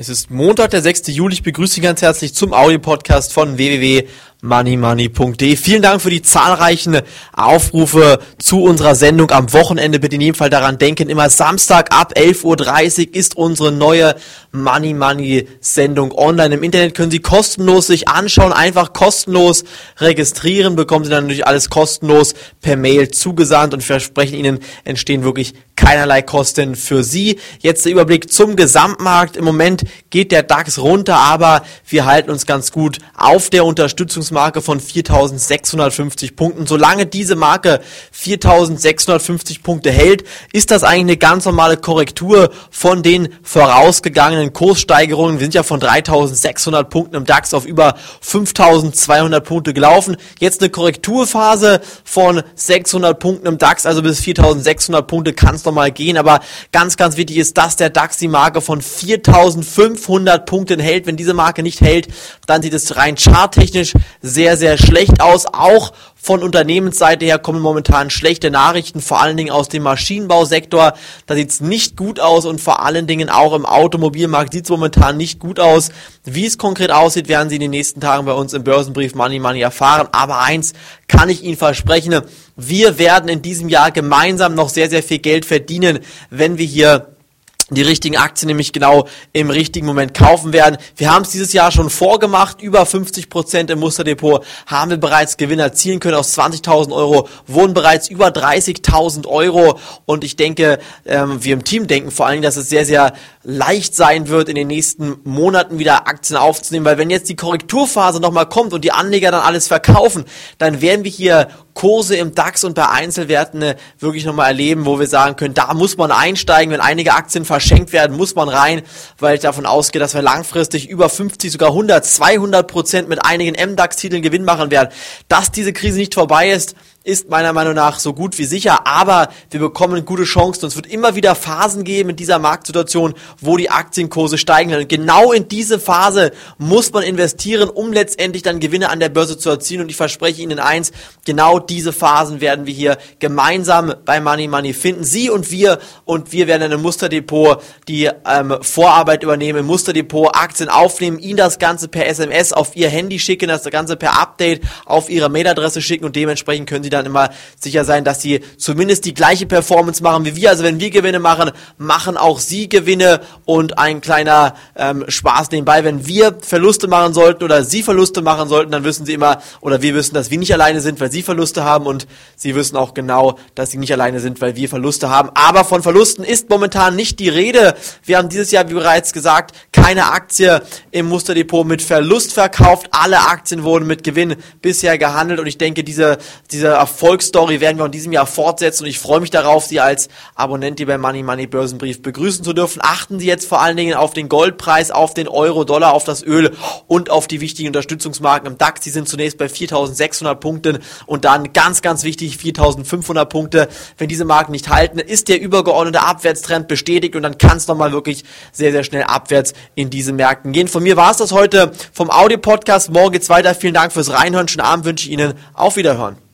Es ist Montag, der 6. Juli. Ich begrüße Sie ganz herzlich zum Audio-Podcast von www.moneymoney.de. Vielen Dank für die zahlreichen Aufrufe zu unserer Sendung am Wochenende. Bitte in jedem Fall daran denken, immer Samstag ab 11.30 Uhr ist unsere neue Money Money Sendung online. Im Internet können Sie kostenlos sich anschauen, einfach kostenlos registrieren, bekommen Sie dann natürlich alles kostenlos per Mail zugesandt und versprechen Ihnen entstehen wirklich keinerlei Kosten für Sie. Jetzt der Überblick zum Gesamtmarkt. Im Moment geht der DAX runter, aber wir halten uns ganz gut auf der Unterstützungsmarke von 4650 Punkten. Solange diese Marke 4650 Punkte hält, ist das eigentlich eine ganz normale Korrektur von den vorausgegangenen Kurssteigerungen. Wir sind ja von 3600 Punkten im DAX auf über 5200 Punkte gelaufen. Jetzt eine Korrekturphase von 600 Punkten im DAX, also bis 4600 Punkte kann es nochmal gehen, aber ganz, ganz wichtig ist, dass der DAX die Marke von 4500 Punkten hält. Wenn diese Marke nicht hält, dann sieht es rein charttechnisch sehr, sehr schlecht aus. Auch von Unternehmensseite her kommen momentan schlechte Nachrichten, vor allen Dingen aus dem Maschinenbausektor. Da sieht es nicht gut aus und vor allen Dingen auch im Automobilmarkt sieht es momentan nicht gut aus. Wie es konkret aussieht, werden Sie in den nächsten Tagen bei uns im Börsenbrief Money Money erfahren. Aber eins kann ich Ihnen versprechen, wir werden in diesem Jahr gemeinsam noch sehr, sehr viel Geld verdienen, wenn wir hier die richtigen Aktien nämlich genau im richtigen Moment kaufen werden. Wir haben es dieses Jahr schon vorgemacht, über 50 Prozent im Musterdepot haben wir bereits Gewinn erzielen können. Aus 20.000 Euro wurden bereits über 30.000 Euro und ich denke, ähm, wir im Team denken vor allen Dingen, dass es sehr, sehr leicht sein wird, in den nächsten Monaten wieder Aktien aufzunehmen, weil wenn jetzt die Korrekturphase nochmal kommt und die Anleger dann alles verkaufen, dann werden wir hier Kurse im DAX und bei Einzelwerten äh, wirklich nochmal erleben, wo wir sagen können, da muss man einsteigen, wenn einige Aktien verschenkt werden, muss man rein, weil ich davon ausgehe, dass wir langfristig über 50, sogar 100, 200 Prozent mit einigen MDAX-Titeln Gewinn machen werden. Dass diese Krise nicht vorbei ist, ist meiner Meinung nach so gut wie sicher, aber wir bekommen gute Chancen und es wird immer wieder Phasen geben in dieser Marktsituation, wo die Aktienkurse steigen werden. Und genau in diese Phase muss man investieren, um letztendlich dann Gewinne an der Börse zu erzielen und ich verspreche Ihnen eins, genau diese Phasen werden wir hier gemeinsam bei Money Money finden. Sie und wir und wir werden in einem Musterdepot die ähm, Vorarbeit übernehmen, Musterdepot Aktien aufnehmen, Ihnen das Ganze per SMS auf Ihr Handy schicken, das Ganze per Update auf Ihre Mailadresse schicken und dementsprechend können Sie sie dann immer sicher sein, dass sie zumindest die gleiche Performance machen wie wir. Also wenn wir Gewinne machen, machen auch sie Gewinne und ein kleiner ähm, Spaß nebenbei. Wenn wir Verluste machen sollten oder sie Verluste machen sollten, dann wissen sie immer oder wir wissen, dass wir nicht alleine sind, weil sie Verluste haben und sie wissen auch genau, dass sie nicht alleine sind, weil wir Verluste haben. Aber von Verlusten ist momentan nicht die Rede. Wir haben dieses Jahr, wie bereits gesagt, keine Aktie im Musterdepot mit Verlust verkauft. Alle Aktien wurden mit Gewinn bisher gehandelt und ich denke, diese, diese Erfolgsstory werden wir in diesem Jahr fortsetzen und ich freue mich darauf, Sie als Abonnent bei Money Money Börsenbrief begrüßen zu dürfen. Achten Sie jetzt vor allen Dingen auf den Goldpreis, auf den Euro, Dollar, auf das Öl und auf die wichtigen Unterstützungsmarken im DAX. Die sind zunächst bei 4.600 Punkten und dann ganz, ganz wichtig 4.500 Punkte. Wenn diese Marken nicht halten, ist der übergeordnete Abwärtstrend bestätigt und dann kann es nochmal wirklich sehr, sehr schnell abwärts in diese Märkten gehen. Von mir war es das heute vom Audio-Podcast. Morgen geht's weiter. Vielen Dank fürs Reinhören. Schönen Abend wünsche ich Ihnen. Auf Wiederhören.